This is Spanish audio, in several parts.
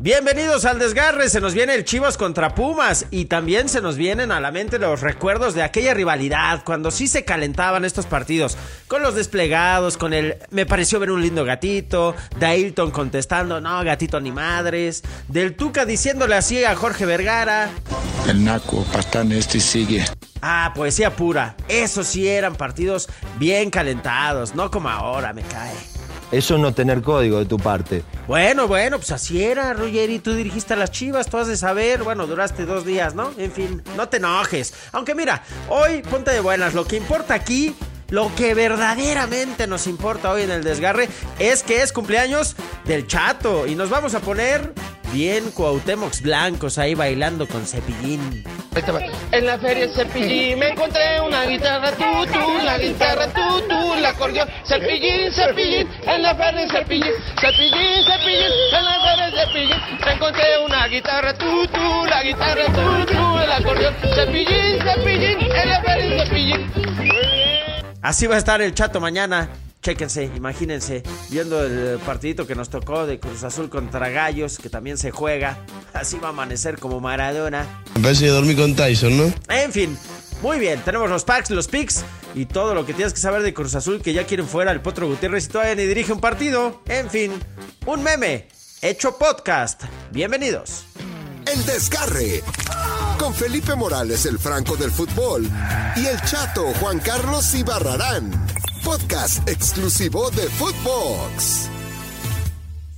Bienvenidos al desgarre, se nos viene el Chivas contra Pumas y también se nos vienen a la mente los recuerdos de aquella rivalidad cuando sí se calentaban estos partidos, con los desplegados, con el me pareció ver un lindo gatito, Dailton contestando, no, gatito ni madres, del Tuca diciéndole así a Jorge Vergara. El naco, pastán este sigue. Ah, poesía pura, esos sí eran partidos bien calentados, no como ahora, me cae. Eso es no tener código de tu parte. Bueno, bueno, pues así era, Ruggeri. Tú dirigiste a las chivas, tú has de saber. Bueno, duraste dos días, ¿no? En fin, no te enojes. Aunque mira, hoy ponte de buenas. Lo que importa aquí, lo que verdaderamente nos importa hoy en el desgarre, es que es cumpleaños del chato. Y nos vamos a poner bien Cuauhtémocs blancos ahí bailando con cepillín. En la feria Cepillín me encontré una guitarra tú, tú, la guitarra tú, tú, la acordeón, Cepillín, Cepillín, en la feria Cepillín, Cepillín, Cepillín, en la feria Cepillín, me encontré una guitarra tú, tú, la guitarra tú, tú, el acordeón, Cepillín, Cepillín, en la feria Cepillín. Así va a estar el chato mañana. Chéquense, imagínense, viendo el partidito que nos tocó de Cruz Azul contra Gallos, que también se juega. Así va a amanecer como Maradona. Me parece que dormí con Tyson, ¿no? En fin, muy bien, tenemos los packs, los picks y todo lo que tienes que saber de Cruz Azul, que ya quieren fuera al Potro Gutiérrez y todavía ni dirige un partido. En fin, un meme, hecho podcast. Bienvenidos. El desgarre. Con Felipe Morales, el franco del fútbol. Y el chato Juan Carlos Ibarrarán. Podcast exclusivo de Footbox.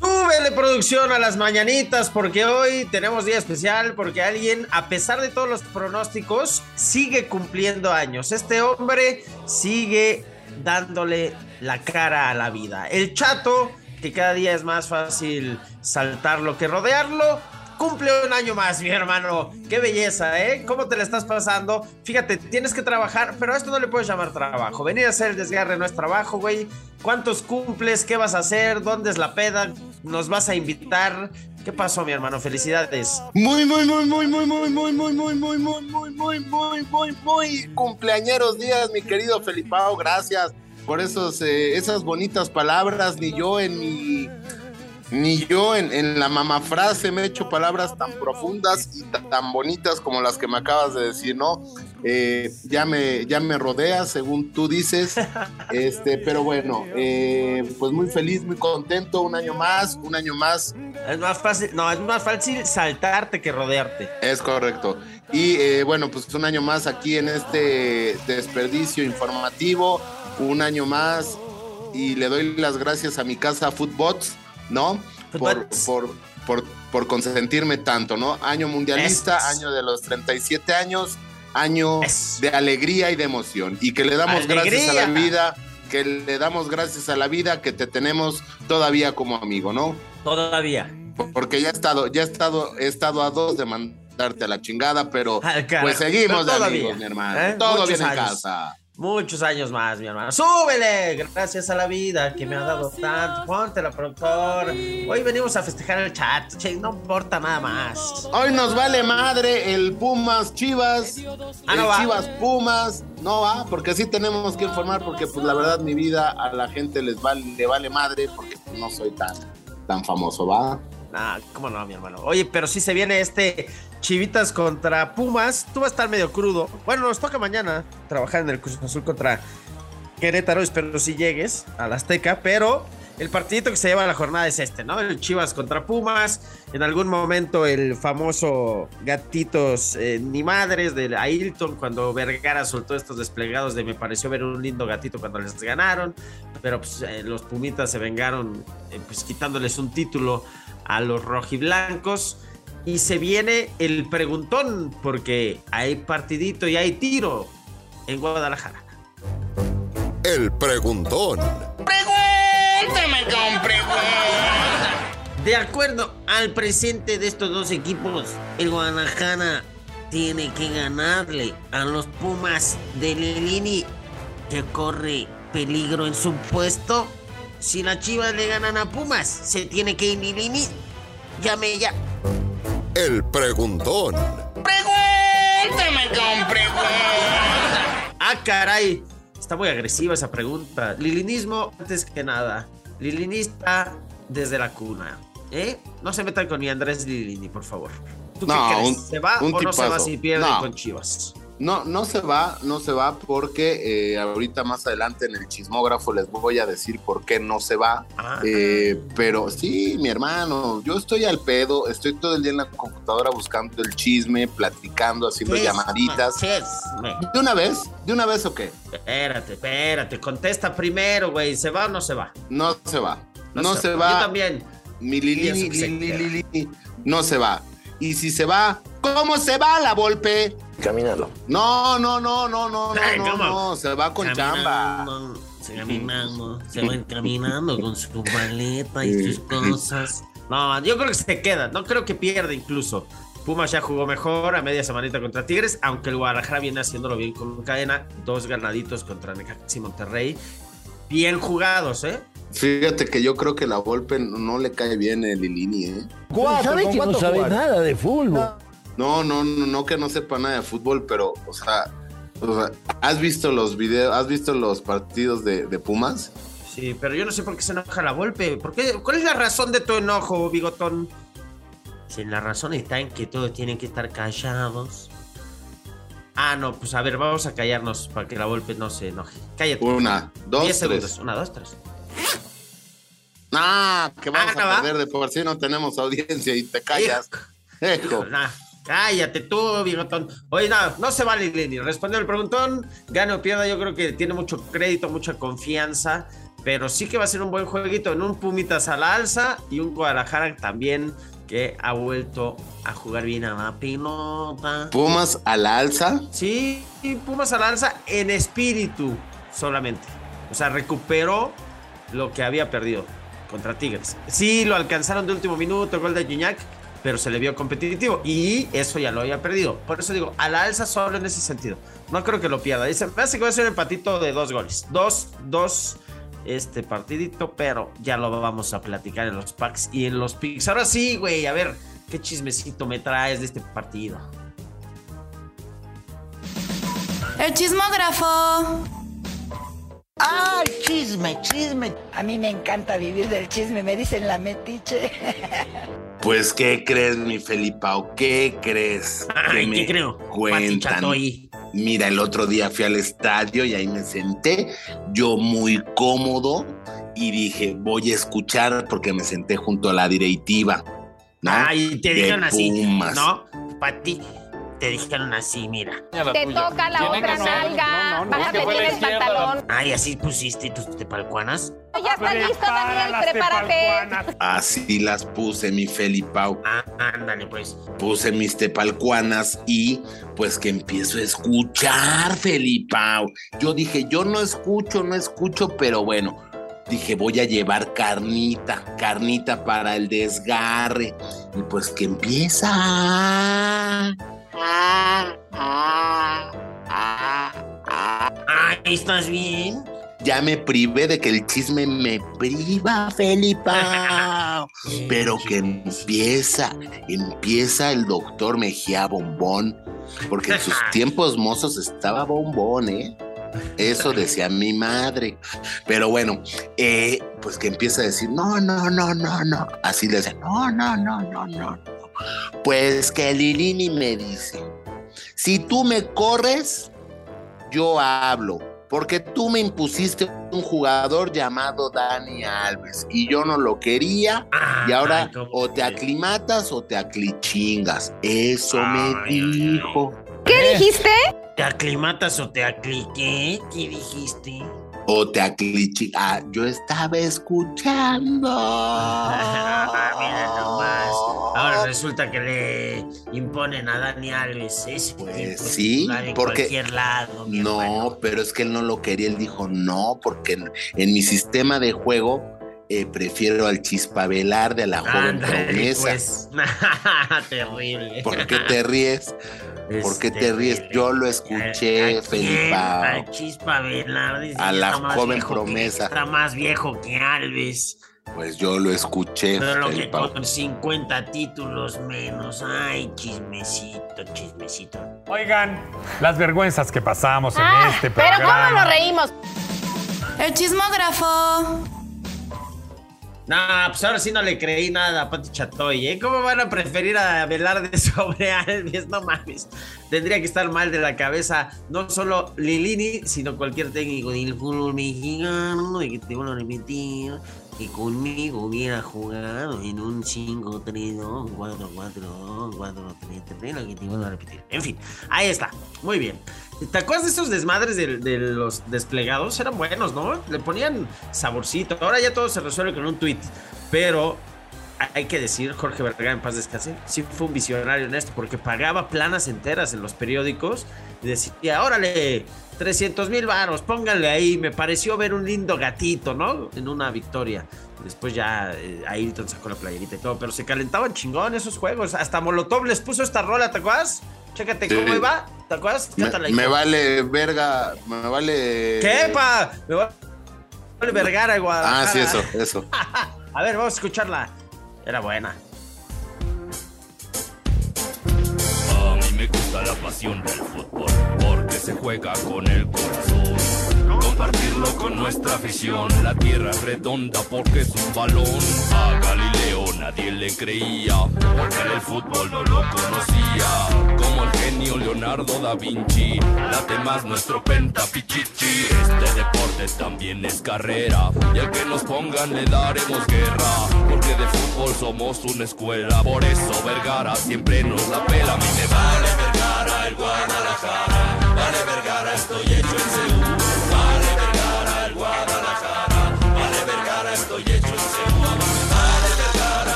Súbele producción a las mañanitas porque hoy tenemos día especial porque alguien, a pesar de todos los pronósticos, sigue cumpliendo años. Este hombre sigue dándole la cara a la vida. El chato, que cada día es más fácil saltarlo que rodearlo, cumple un año más, mi hermano. Qué belleza, ¿eh? ¿Cómo te la estás pasando? Fíjate, tienes que trabajar, pero a esto no le puedes llamar trabajo. Venir a hacer el desgarre no es trabajo, güey. ¿Cuántos cumples? ¿Qué vas a hacer? ¿Dónde es la peda? ¿Nos vas a invitar? ¿Qué pasó, mi hermano? Felicidades. Muy, muy, muy, muy, muy, muy, muy, muy, muy, muy, muy, muy, muy, muy, muy, muy cumpleañeros días, mi querido Felipao. Gracias por esos, eh, esas bonitas palabras. Ni yo en mi ni yo en, en la mamafrase me he hecho palabras tan profundas y tan bonitas como las que me acabas de decir, ¿no? Eh, ya, me, ya me rodeas, según tú dices, este, pero bueno, eh, pues muy feliz, muy contento, un año más, un año más. Es más fácil, no, es más fácil saltarte que rodearte. Es correcto. Y eh, bueno, pues un año más aquí en este desperdicio informativo, un año más, y le doy las gracias a mi casa Footbots ¿no? Por, por, por, por, consentirme tanto, ¿no? Año mundialista, es. año de los 37 años, año es. de alegría y de emoción. Y que le damos alegría. gracias a la vida, que le damos gracias a la vida que te tenemos todavía como amigo, ¿no? Todavía. Porque ya he estado, ya he estado, he estado a dos de mandarte a la chingada, pero pues seguimos de amigos, mi hermano. ¿Eh? Todo Muchos bien años. en casa. Muchos años más, mi hermano. ¡Súbele! Gracias a la vida que me ha dado tanto. Póntela, productor. Hoy venimos a festejar el chat. Che, no importa nada más. Hoy nos vale madre el Pumas Chivas. Ah, no el va. Chivas Pumas. No va, porque sí tenemos que informar, porque pues la verdad mi vida a la gente les vale, le vale madre, porque no soy tan, tan famoso, ¿va? Ah, cómo no, mi hermano. Oye, pero sí se viene este Chivitas contra Pumas. Tú vas a estar medio crudo. Bueno, nos toca mañana trabajar en el Cruz Azul contra Querétaro. Espero si llegues a la Azteca. Pero el partidito que se lleva a la jornada es este, ¿no? El Chivas contra Pumas. En algún momento el famoso gatitos eh, ni madres de Ailton. Cuando Vergara soltó estos desplegados de me pareció ver un lindo gatito cuando les ganaron. Pero pues eh, los Pumitas se vengaron eh, pues quitándoles un título a los rojiblancos. Y se viene el preguntón, porque hay partidito y hay tiro en Guadalajara. El preguntón. Pregúntame con preguntas. De acuerdo al presente de estos dos equipos, el Guadalajara tiene que ganarle a los Pumas de Lilini, que corre peligro en su puesto. Si las Chivas le ganan a Pumas, se tiene que ir Lilini. Llame ya. El preguntón. Pregúntame con preguntas. Ah, caray. Está muy agresiva esa pregunta. Lilinismo, antes que nada. Lilinista desde la cuna. ¿eh? No se metan con mi Andrés Lilini, por favor. ¿Tú No, qué crees? ¿Se va un o no se va si pierde No. con Chivas? No, no se va, no se va porque eh, ahorita más adelante en el chismógrafo les voy a decir por qué no se va. Ah. Eh, pero sí, mi hermano, yo estoy al pedo, estoy todo el día en la computadora buscando el chisme, platicando, haciendo Chisme, llamaditas. chisme. ¿De una vez? ¿De una vez o qué? Espérate, espérate. Contesta primero, güey. ¿Se va o no se va? No se va. No, se, Yo va. también. Mi Lili, Lili. Lili, no se va. Y si se va, ¿cómo se va la Volpe? Caminando. No, no, no, no, no, no, Ay, no, no, se va con chamba. Caminando, Se caminando, se va caminando con su maleta y sus cosas. No, yo creo que se queda, no creo que pierda incluso. Pumas ya jugó mejor a media semanita contra Tigres, aunque el Guadalajara viene haciéndolo bien con cadena. Dos ganaditos contra Necaxa y Monterrey. Bien jugados, ¿eh? Fíjate que yo creo que la Volpe no le cae bien el Lilini, ¿eh? ¿Sabe que no sabe nada de fútbol? No, no, no, no que no sepa nada de fútbol, pero, o sea, o sea, ¿has visto los videos, has visto los partidos de, de Pumas? Sí, pero yo no sé por qué se enoja la Volpe. ¿Por qué? ¿Cuál es la razón de tu enojo, Bigotón? Si la razón está en que todos tienen que estar callados. Ah, no, pues a ver, vamos a callarnos para que la Volpe no se enoje. Cállate. Una, dos, 10 tres. segundos. Una, dos, tres. Ah, que vamos Ah, ¿no a va? perder de por sí no tenemos audiencia y te callas. Hijo. Nah, cállate tú, Bigotón. Oye, no, no se vale, Lenny. Respondió el preguntón. Gane o pierda, yo creo que tiene mucho crédito, mucha confianza. Pero sí que va a ser un buen jueguito en un Pumitas a la alza y un Guadalajara también que ha vuelto a jugar bien a la pelota. Pumas a la alza. Sí, Pumas a la alza en espíritu solamente. O sea, recuperó lo que había perdido contra Tigres. Sí, lo alcanzaron de último minuto, gol de Gignac, pero se le vio competitivo y eso ya lo había perdido. Por eso digo, a la alza solo en ese sentido. No creo que lo pierda. Dice, que va a ser un empatito de dos goles. Dos, dos, este partidito, pero ya lo vamos a platicar en los packs y en los picks. Ahora sí, güey, a ver, ¿qué chismecito me traes de este partido? El chismógrafo. ¡Ay, chisme, chisme! A mí me encanta vivir del chisme, me dicen la metiche. Pues, ¿qué crees, mi Felipao? ¿Qué crees? Ay, ¿qué me creo? Cuentan. Mira, el otro día fui al estadio y ahí me senté, yo muy cómodo, y dije, voy a escuchar porque me senté junto a la directiva. ¿no? Ay, te dijeron así. No, para ti. Te dijeron así, mira. Te toca la otra nalga. Bájate bien el pantalón. Ay, así pusiste tus tepalcuanas. Ya está listo, Daniel, prepárate. Así las puse, mi Felipao. Ah, ándale, pues. Puse mis tepalcuanas y pues que empiezo a escuchar, Felipao. Yo dije, yo no escucho, no escucho, pero bueno. Dije, voy a llevar carnita, carnita para el desgarre. Y pues que empieza. Ah, ah, ah, ah. ¿estás bien? Ya me privé de que el chisme me priva, Felipao. Pero que empieza, empieza el doctor Mejía Bombón, porque en sus tiempos mozos estaba bombón, ¿eh? Eso decía mi madre. Pero bueno, eh, pues que empieza a decir, no, no, no, no, no. Así le decía, no, no, no, no, no. Pues que Lilini me dice, si tú me corres, yo hablo. Porque tú me impusiste un jugador llamado Dani Alves y yo no lo quería y ahora Ay, o te que- aclimatas o te aclichingas. Eso me Ay, ay, ay. dijo. ¿Qué dijiste? ¿Te aclimatas o te acliqué? ¿Qué dijiste? O te aclichingas. Ah, yo estaba escuchando. Mira nomás. Ahora resulta que le imponen a Dani Alves ese Pues sí, en porque- cualquier lado. No, hermano. pero es que él no lo quería. Él dijo no, porque en, en mi sistema de juego eh, prefiero al chispavelar de la joven Ándale, promesa. pues. Terrible. ¿Por qué te ríes? ¿Por qué te ríes? terrible. Yo lo escuché, ¿A quién? Felipao. A Chispa Velarde. A ya la joven viejo que- promesa. está más viejo que Alves. Pues yo lo escuché, Pero lo que con 50 títulos menos. Ay, chismecito, chismecito. Oigan, las vergüenzas que pasamos en Ah, este pero programa. ¿cómo nos reímos? El chismógrafo. No, pues ahora sí no le creí nada a Pati Chatoy, ¿eh? ¿Cómo van a preferir a Velarde sobre Alves? No mames. Tendría que estar mal de la cabeza no solo Lilini, sino cualquier técnico del fútbol mexicano, de que te van a repetir que conmigo hubiera jugado en un 5-3-2, 4-4-2, 4-3-3, lo que te iban a repetir. En fin, ahí está. Muy bien. ¿Te acuerdas de esos desmadres de, de, los desplegados? Eran buenos, ¿no? Le ponían saborcito. Ahora ya todo se resuelve con un tweet. Pero hay que decir, Jorge Vergara en paz descanse, sí fue un visionario en esto, porque pagaba planas enteras en los periódicos y decía, órale, 300 mil varos, pónganle ahí. Me pareció ver un lindo gatito, ¿no? En una victoria. Después ya eh, Ayrton sacó la playerita y todo, pero se calentaban chingón esos juegos. Hasta Molotov les puso esta rola, ¿te acuerdas? Chécate cómo iba, ¿te acuerdas? Me, me, vale verga, me vale. ¿Qué, pa? Me vale Vergara, Guadalajara. Ah, sí, eso, eso. a ver, vamos a escucharla. Era buena. A mí me gusta la pasión del fútbol juega con el corazón. Compartirlo con nuestra afición. La tierra es redonda porque es un balón. A Galileo nadie le creía porque el fútbol no lo conocía. Como el genio Leonardo da Vinci, late más nuestro pentapichichi. Este deporte también es carrera y al que nos pongan le daremos guerra. Porque de fútbol somos una escuela. Por eso Vergara siempre nos la pela. A mí me vale Vergara el Guadalajara.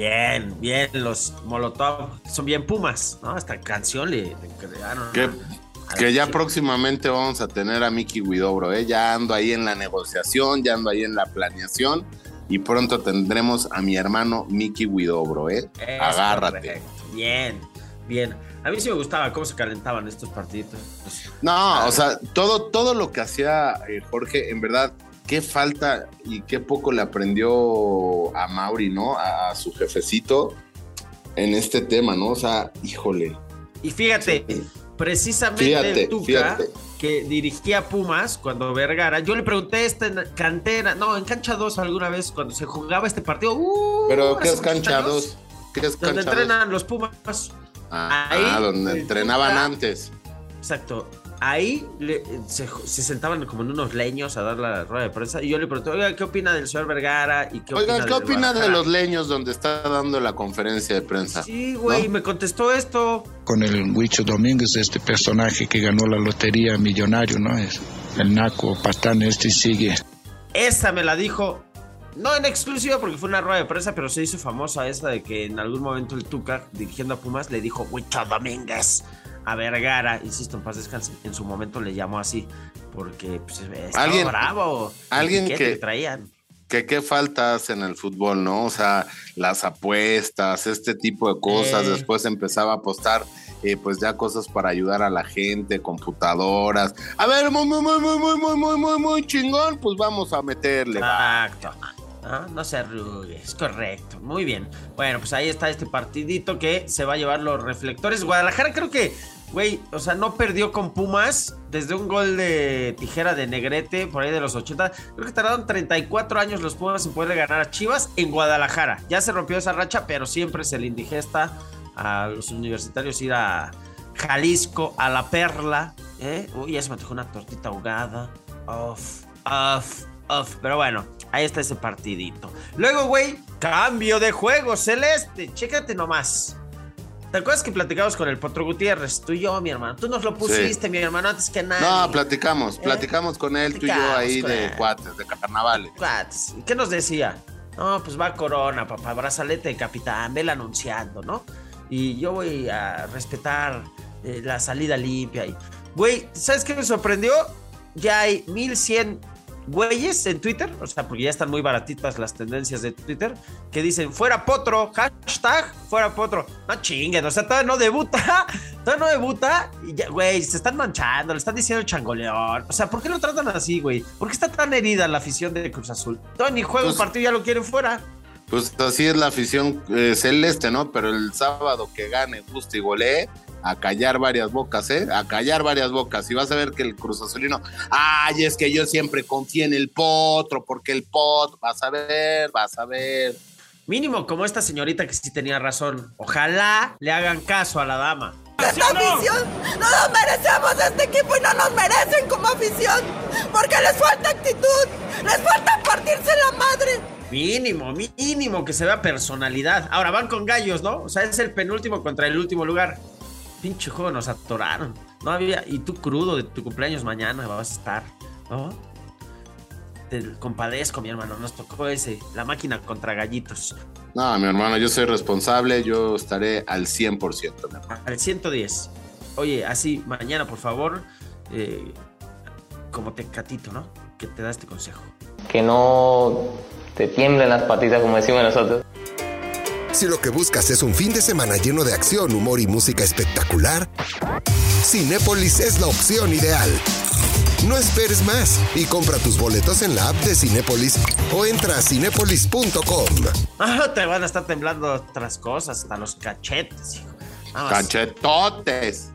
Bien, bien, los Molotov son bien pumas, ¿no? Esta canción le, le crearon. Que, que ya próximamente vamos a tener a Mickey Widobro, ¿eh? Ya ando ahí en la negociación, ya ando ahí en la planeación y pronto tendremos a mi hermano Mickey Widobro, ¿eh? Es Agárrate. Bien, bien. A mí sí me gustaba cómo se calentaban estos partiditos. No, o sea, todo, todo lo que hacía eh, Jorge, en verdad, qué falta y qué poco le aprendió a Mauri, ¿no? A, a su jefecito en este tema, ¿no? O sea, híjole. Y fíjate, precisamente Fíjate, el Tuca, fíjate. que dirigía Pumas cuando Vergara, yo le pregunté esta en cantera, no, en cancha 2 alguna vez cuando se jugaba este partido. uh, Pero ¿qué es cancha muchos 2? años, ¿Qué es Donde cancha 2? entrenan los Pumas. Ah, ahí, ah, donde entrenaban Tuca- antes. Exacto. Ahí le- se, se sentaban como en unos leños a dar la rueda de prensa y yo le pregunté, oiga, ¿qué opina del señor Vergara? ¿Y qué Oiga, opina ¿qué opina de Guadalajara?" los leños donde está dando la conferencia de prensa? Sí, güey, ¿No? me contestó esto. Con el Huicho Domínguez, este personaje que ganó la lotería millonario, ¿no? Es el Naco, Patán, este sigue. Esa me la dijo, no en exclusiva porque fue una rueda de prensa, pero se hizo famosa esa de que en algún momento el Tuca, dirigiendo a Pumas, le dijo Huicho Domínguez a Vergara, insisto, en paz descanse, en su momento le llamó así, porque pues, estaba Alguien- bravo. alguien que- que traían. que qué faltas en el fútbol, ¿no? O sea, las apuestas, este tipo de cosas. Eh. Después empezaba a apostar, eh, pues ya cosas para ayudar a la gente, computadoras. A ver, muy, muy, muy, muy, muy, muy, muy, muy, chingón, pues vamos a meterle. Exacto. No se arrugue, es correcto. Muy bien. Bueno, pues ahí está este partidito que se va a llevar los reflectores. Guadalajara creo que, güey, o sea, no perdió con Pumas desde un gol de tijera de Negrete por ahí de los 80. Creo que tardaron 34 años los Pumas en poderle ganar a Chivas en Guadalajara. Ya se rompió esa racha, pero siempre se le indigesta a los universitarios ir a Jalisco, a la Perla. ¿eh? Uy, ya se me antojó una tortita ahogada. Off, off, off. Pero bueno, ahí está ese partidito. Luego, güey, cambio de juego celeste. Chécate nomás. ¿Te acuerdas que platicamos con el Potro Gutiérrez? Tú y yo, mi hermano. Tú nos lo pusiste, mi hermano, antes que nadie. No, platicamos, platicamos con él, tú y yo ahí de él. cuates, de carnavales. Cuates. ¿Y qué nos decía? No, pues va Corona, papá, brazalete de capitán, vela anunciando, ¿no? Y yo voy a respetar eh, la salida limpia. Y, güey, ¿sabes qué me sorprendió? Ya hay 1100 güeyes en Twitter, o sea, porque ya están muy baratitas las tendencias de Twitter, que dicen, fuera potro, hashtag, fuera potro. No chinguen, o sea, todavía no debuta, todavía no debuta, y ya, güey, se están manchando, le están diciendo changoleón. O sea, ¿por qué lo tratan así, güey? ¿Por qué está tan herida la afición de Cruz Azul? Todavía ni juega un partido, ya lo quieren fuera. Pues así es la afición eh, celeste, ¿no? Pero el sábado que gane, guste y golee, a callar varias bocas, ¿eh? A callar varias bocas. Y vas a ver que el Cruz Azulino, ay, es que yo siempre confié en el potro, porque el potro, vas a ver, vas a ver. Mínimo como esta señorita que sí tenía razón. Ojalá le hagan caso a la dama. ¡Esta afición! ¡No nos merecemos este equipo y no nos merecen como afición! ¡Porque les falta actitud! ¡Les falta partirse la madre! Mínimo, mínimo que se vea personalidad. Ahora van con gallos, ¿no? O sea, es el penúltimo contra el último lugar. Pinche juego, nos atoraron. No había. Y tú crudo de tu cumpleaños mañana vas a estar, ¿no? Te compadezco, mi hermano. Nos tocó ese, la máquina contra gallitos. No, mi hermano, yo soy responsable. Yo estaré al 100%, mi hermano. Al 110. Oye, así, mañana, por favor, eh, como tecatito, ¿no? Que te da este consejo. Que no te tiemblen las patitas, como decimos nosotros. Si lo que buscas es un fin de semana lleno de acción, humor y música espectacular, Cinépolis es la opción ideal. No esperes más y compra tus boletos en la app de Cinépolis o entra a cinépolis.com. Ah, te van a estar temblando otras cosas, hasta los cachetes, hijo. Vamos. Cachetotes.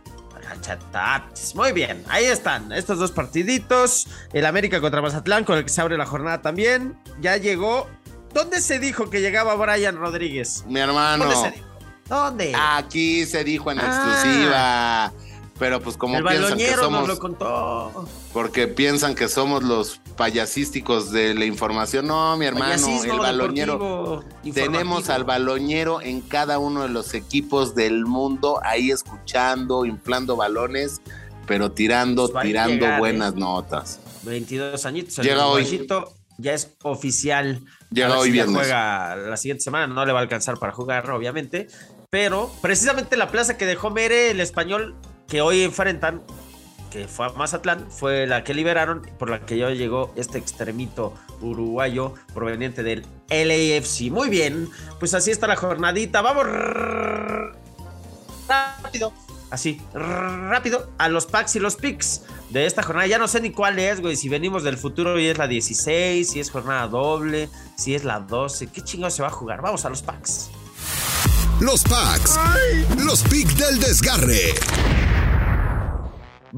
Muy bien, ahí están estos dos partiditos. El América contra Mazatlán, con el que se abre la jornada también. Ya llegó. ¿Dónde se dijo que llegaba Brian Rodríguez? Mi hermano. ¿Dónde se dijo? ¿Dónde? Aquí se dijo en Ah. exclusiva. Pero pues como el piensan que somos. nos lo contó. Porque piensan que somos los payasísticos de la información. No, mi hermano, Payasismo el deportivo, Tenemos al baloñero en cada uno de los equipos del mundo, ahí escuchando, inflando balones, pero tirando, Pues tirando llegar, buenas ¿eh? notas. 22 añitos. Llega hoy. uruguayito Ya es oficial. Llega hoy si viernes. Juega la siguiente semana. No le va a alcanzar para jugar, obviamente. Pero precisamente la plaza que dejó Mere, el español que hoy enfrentan, que fue a Mazatlán, fue la que liberaron, por la que ya llegó este extremito uruguayo proveniente del LAFC. Muy bien, pues así está la jornadita. Vamos rápido, así, rápido, a los packs y los picks de esta jornada. Ya no sé ni cuál es, güey. Si venimos del futuro y es la 16, si es jornada doble, si es la 12. ¿Qué chingados se va a jugar? Vamos a los packs. Los packs. Los picks del desgarre.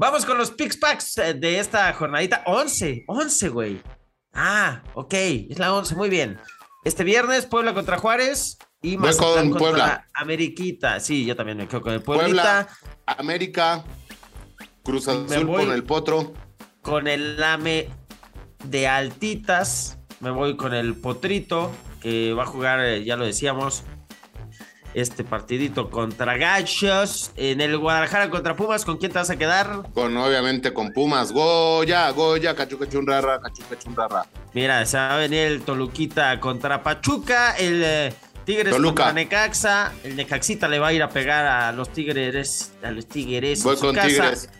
Vamos con los picks packs eh, de esta jornadita. 11, 11, güey. Ah, ok, es la 11, muy bien. Este viernes, Puebla contra Juárez y Mazatlán con contra Puebla. Ameriquita. Sí, yo también me quedo con el Puebla, Pueblita. América, Cruz Azul con el Potro. Con el lame de altitas. Me voy con el Potrito, que va a jugar, eh, ya lo decíamos, este partidito contra Gachos. En el Guadalajara contra Pumas, ¿con quién te vas a quedar? Con obviamente con Pumas. Goya, Goya, cachu, cachun, rara, cachu, cachun, rara. Mira, se va a venir el Toluquita contra Pachuca, el eh, Tigres Toluca. contra Necaxa, el Necaxita le va a ir a pegar a los Tigres, a los Tigres. en su con casa. Tigres.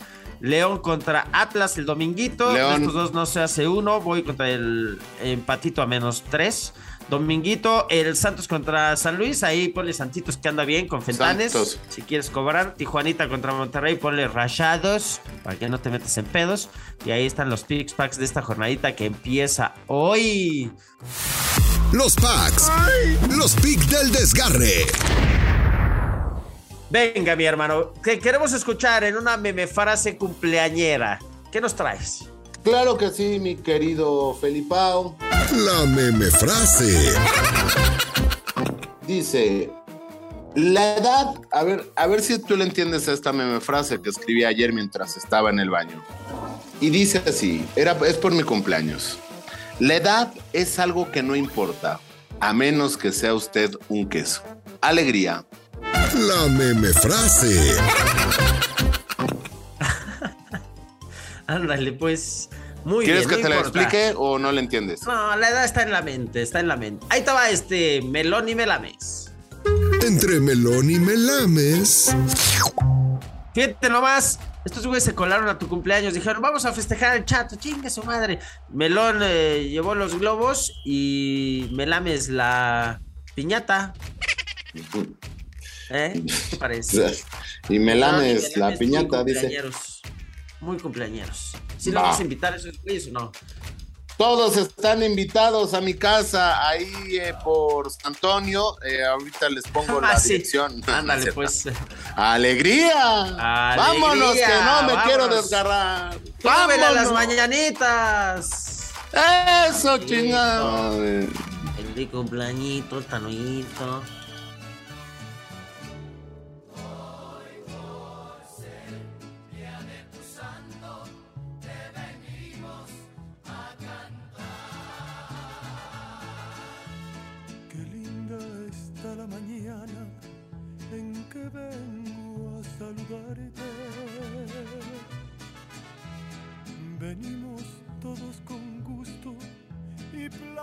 León contra Atlas el dominguito. De estos dos no se hace uno. Voy contra el empatito a menos tres. Dominguito, el Santos contra San Luis. Ahí ponle Santitos que anda bien con Fentanes. Santos. Si quieres cobrar. Tijuanita contra Monterrey, ponle Rayados. Para que no te metas en pedos. Y ahí están los picks packs de esta jornadita que empieza hoy. Los packs. Los picks del desgarre. Venga, mi hermano. Que queremos escuchar en una meme frase cumpleañera. ¿Qué nos traes? Claro que sí, mi querido Felipao. La meme frase. Dice, la edad, a ver, a ver si tú le entiendes a esta meme frase que escribí ayer mientras estaba en el baño. Y dice así, era, es por mi cumpleaños. La edad es algo que no importa, a menos que sea usted un queso. Alegría. La meme frase. Ándale, pues. Muy ¿Quieres bien. que no te la importa. explique o no le entiendes? No, la edad está en la mente, está en la mente. Ahí estaba este melón y melames. Entre melón y melames. Fíjate nomás, estos güeyes se colaron a tu cumpleaños. Dijeron, vamos a festejar el chato, chingue su madre. Melón eh, llevó los globos y melames la piñata. ¿Eh? ¿Qué te parece? Y me lames Melón y la piñata, muy dice. Muy cumpleañeros. ¿Sí lo Va. vas a invitar a esos güeyes o no? Todos están invitados a mi casa ahí eh, por San Antonio. Eh, ahorita les pongo la Ah, sí. dirección. Ándale, pues. ¡Alegría! Alegría, ¡Vámonos, que no me vámonos. quiero desgarrar! ¡Súbele a las ¡Vámonos! mañanitas! ¡Eso, chingado! Feliz cumpleañito, Tanoito.